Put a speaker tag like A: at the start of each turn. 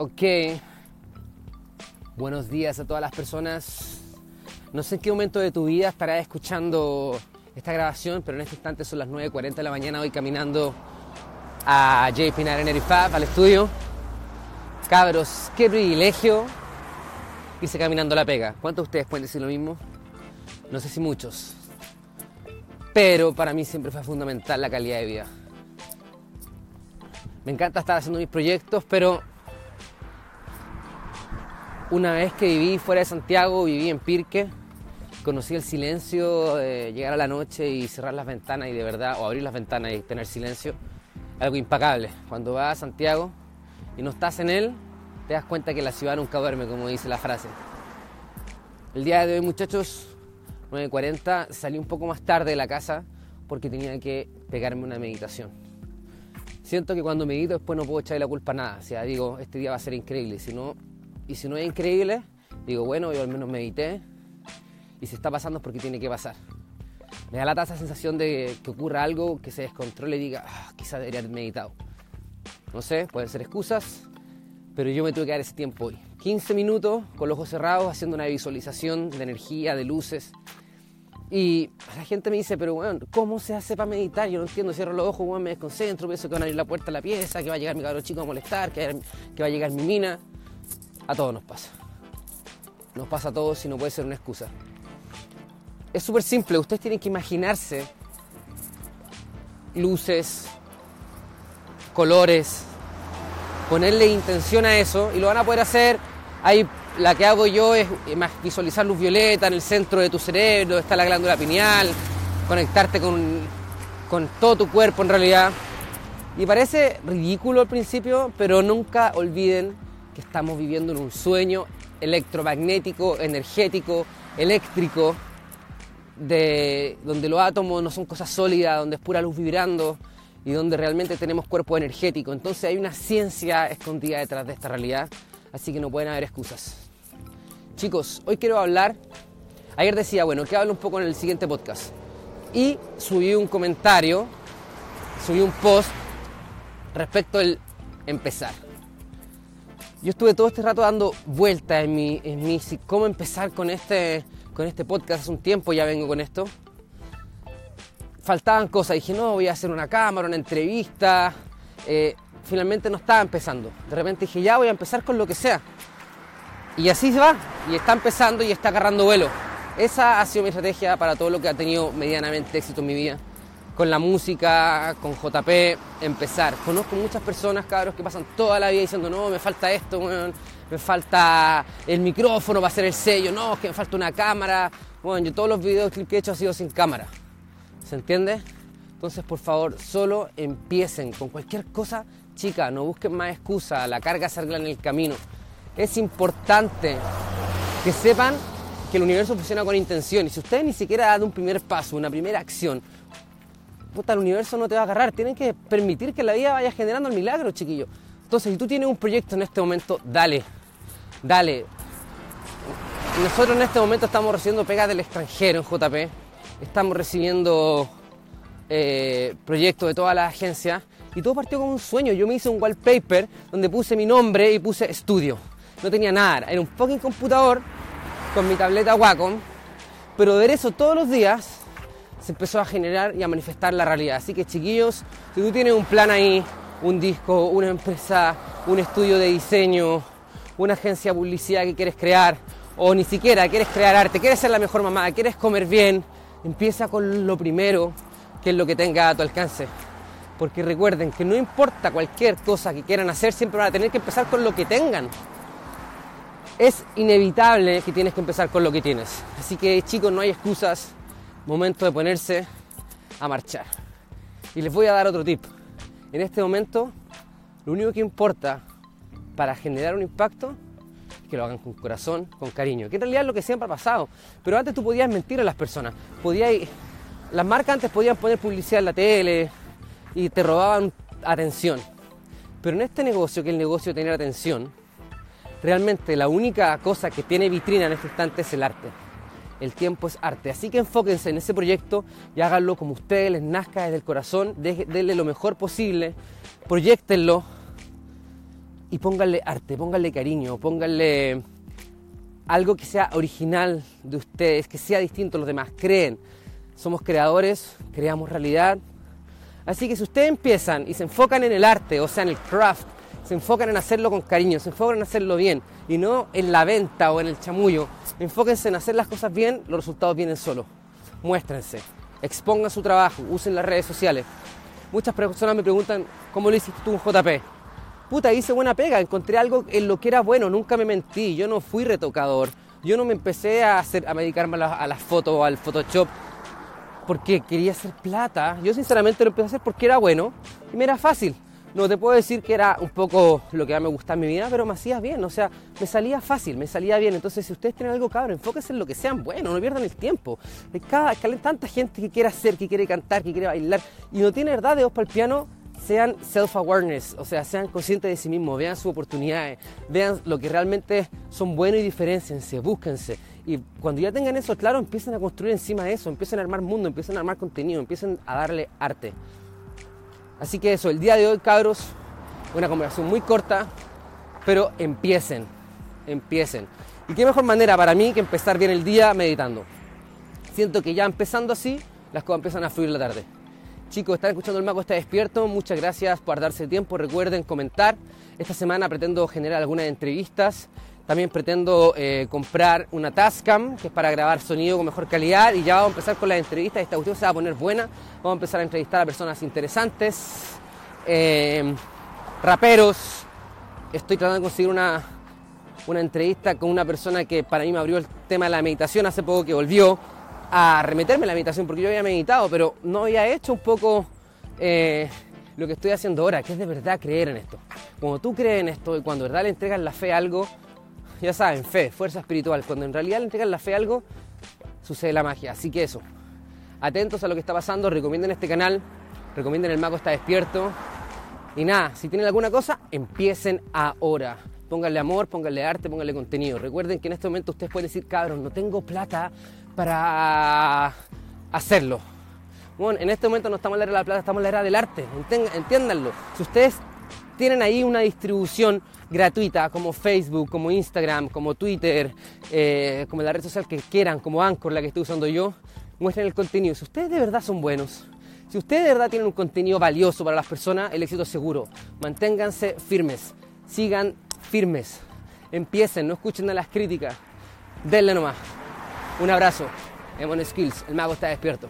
A: Ok. Buenos días a todas las personas. No sé en qué momento de tu vida estarás escuchando esta grabación, pero en este instante son las 9.40 de la mañana, hoy caminando a JP Energy Fab, al estudio. Cabros, qué privilegio irse caminando la pega. ¿Cuántos de ustedes pueden decir lo mismo? No sé si muchos. Pero para mí siempre fue fundamental la calidad de vida. Me encanta estar haciendo mis proyectos, pero una vez que viví fuera de Santiago, viví en Pirque, conocí el silencio llegar a la noche y cerrar las ventanas y de verdad, o abrir las ventanas y tener silencio, algo impagable. Cuando vas a Santiago y no estás en él, te das cuenta que la ciudad nunca duerme, como dice la frase. El día de hoy, muchachos, 9.40, salí un poco más tarde de la casa porque tenía que pegarme una meditación. Siento que cuando medito después no puedo echarle la culpa a nada. O sea, digo, este día va a ser increíble. Si no, y si no es increíble, digo, bueno, yo al menos medité y si está pasando es porque tiene que pasar. Me da la esa sensación de que ocurra algo, que se descontrole y diga, ah, quizá debería haber meditado. No sé, pueden ser excusas, pero yo me tuve que dar ese tiempo hoy. 15 minutos con los ojos cerrados, haciendo una visualización de energía, de luces. Y la gente me dice, pero bueno, ¿cómo se hace para meditar? Yo no entiendo, cierro los ojos, bueno, me desconcentro, pienso que van a abrir la puerta a la pieza, que va a llegar mi cabrón chico a molestar, que va a llegar mi mina. A todos nos pasa. Nos pasa a todos y no puede ser una excusa. Es súper simple, ustedes tienen que imaginarse luces, colores, ponerle intención a eso y lo van a poder hacer. Ahí la que hago yo es visualizar luz violeta en el centro de tu cerebro, está la glándula pineal, conectarte con, con todo tu cuerpo en realidad. Y parece ridículo al principio, pero nunca olviden estamos viviendo en un sueño electromagnético, energético, eléctrico, de, donde los átomos no son cosas sólidas, donde es pura luz vibrando y donde realmente tenemos cuerpo energético. Entonces hay una ciencia escondida detrás de esta realidad, así que no pueden haber excusas. Chicos, hoy quiero hablar, ayer decía, bueno, que hablo un poco en el siguiente podcast. Y subí un comentario, subí un post respecto al empezar. Yo estuve todo este rato dando vueltas en mi, en cómo empezar con este, con este podcast. Hace un tiempo ya vengo con esto. Faltaban cosas. Dije, no, voy a hacer una cámara, una entrevista. Eh, finalmente no estaba empezando. De repente dije, ya voy a empezar con lo que sea. Y así se va. Y está empezando y está agarrando vuelo. Esa ha sido mi estrategia para todo lo que ha tenido medianamente éxito en mi vida con la música, con JP, empezar. Conozco muchas personas, cabros, que pasan toda la vida diciendo, no, me falta esto, me falta el micrófono para hacer el sello, no, es que me falta una cámara. Bueno, yo todos los videos que he hecho han sido sin cámara. ¿Se entiende? Entonces, por favor, solo empiecen con cualquier cosa chica, no busquen más excusas, la carga se en el camino. Es importante que sepan que el universo funciona con intención y si ustedes ni siquiera dan un primer paso, una primera acción, puta, el universo no te va a agarrar. Tienen que permitir que la vida vaya generando el milagro, chiquillo. Entonces, si tú tienes un proyecto en este momento, dale, dale. Nosotros en este momento estamos recibiendo pegas del extranjero en JP. Estamos recibiendo eh, proyectos de todas las agencias. Y todo partió con un sueño. Yo me hice un wallpaper donde puse mi nombre y puse estudio. No tenía nada. Era un fucking computador con mi tableta Wacom. Pero ver eso todos los días se empezó a generar y a manifestar la realidad. Así que chiquillos, si tú tienes un plan ahí, un disco, una empresa, un estudio de diseño, una agencia de publicidad que quieres crear, o ni siquiera quieres crear arte, quieres ser la mejor mamá, quieres comer bien, empieza con lo primero, que es lo que tenga a tu alcance. Porque recuerden que no importa cualquier cosa que quieran hacer, siempre van a tener que empezar con lo que tengan. Es inevitable que tienes que empezar con lo que tienes. Así que chicos, no hay excusas, momento de ponerse a marchar. Y les voy a dar otro tip. En este momento, lo único que importa para generar un impacto es que lo hagan con corazón, con cariño, que en realidad es lo que siempre ha pasado. Pero antes tú podías mentir a las personas, podías, las marcas antes podían poner publicidad en la tele y te robaban atención. Pero en este negocio, que es el negocio de tener atención, realmente la única cosa que tiene vitrina en este instante es el arte el tiempo es arte. Así que enfóquense en ese proyecto y háganlo como ustedes les nazca desde el corazón, denle lo mejor posible, proyectenlo y pónganle arte, pónganle cariño, pónganle algo que sea original de ustedes, que sea distinto a los demás. Creen, somos creadores, creamos realidad. Así que si ustedes empiezan y se enfocan en el arte, o sea, en el craft, se enfocan en hacerlo con cariño, se enfocan en hacerlo bien y no en la venta o en el chamullo, enfóquense en hacer las cosas bien, los resultados vienen solos. Muéstrense, expongan su trabajo, usen las redes sociales. Muchas personas me preguntan, ¿cómo lo hiciste tú en JP? puta, hice buena pega, encontré algo en lo que era bueno, nunca me mentí, yo no fui retocador, yo no me empecé a, hacer, a dedicarme a, las fotos o al Photoshop porque quería hacer plata, yo sinceramente lo empecé a hacer porque era bueno y me era fácil. No te puedo decir que era un poco lo que me gustaba en mi vida, pero me hacía bien, o sea, me salía fácil, me salía bien. Entonces, si ustedes tienen algo cabrón, enfóquense en lo que sean bueno, no pierdan el tiempo. Hay, cada, hay tanta gente que quiere hacer, que quiere cantar, que quiere bailar y no tiene verdad de voz para el piano, sean self-awareness, o sea, sean conscientes de sí mismos, vean sus oportunidades, vean lo que realmente son buenos y diferenciense, búsquense. Y cuando ya tengan eso claro, empiecen a construir encima de eso, empiecen a armar mundo, empiecen a armar contenido, empiecen a darle arte. Así que eso, el día de hoy, cabros, una conversación muy corta, pero empiecen, empiecen. Y qué mejor manera para mí que empezar bien el día meditando. Siento que ya empezando así, las cosas empiezan a fluir la tarde. Chicos, están escuchando El Mago está despierto. Muchas gracias por darse tiempo. Recuerden comentar. Esta semana pretendo generar algunas entrevistas. También pretendo eh, comprar una Tascam, que es para grabar sonido con mejor calidad. Y ya vamos a empezar con las entrevistas. Esta cuestión se va a poner buena. Vamos a empezar a entrevistar a personas interesantes, eh, raperos. Estoy tratando de conseguir una, una entrevista con una persona que para mí me abrió el tema de la meditación hace poco que volvió a remeterme a la meditación, porque yo había meditado, pero no había hecho un poco eh, lo que estoy haciendo ahora, que es de verdad creer en esto. Cuando tú crees en esto y cuando de verdad le entregas la fe a algo, ya saben, fe, fuerza espiritual, cuando en realidad le entregas la fe a algo, sucede la magia. Así que eso, atentos a lo que está pasando, recomienden este canal, recomienden El Mago está despierto. Y nada, si tienen alguna cosa, empiecen ahora. Pónganle amor, pónganle arte, pónganle contenido. Recuerden que en este momento ustedes pueden decir, cabrón, no tengo plata para hacerlo. Bueno, en este momento no estamos en la era de la plata, estamos en la era del arte, entiéndanlo. Si ustedes tienen ahí una distribución gratuita como Facebook, como Instagram, como Twitter, eh, como la red social que quieran, como Anchor, la que estoy usando yo, muestren el contenido. Si ustedes de verdad son buenos, si ustedes de verdad tienen un contenido valioso para las personas, el éxito es seguro. Manténganse firmes, sigan firmes, empiecen, no escuchen a las críticas, denle nomás. Un abrazo. Emon Skills, el mago está despierto.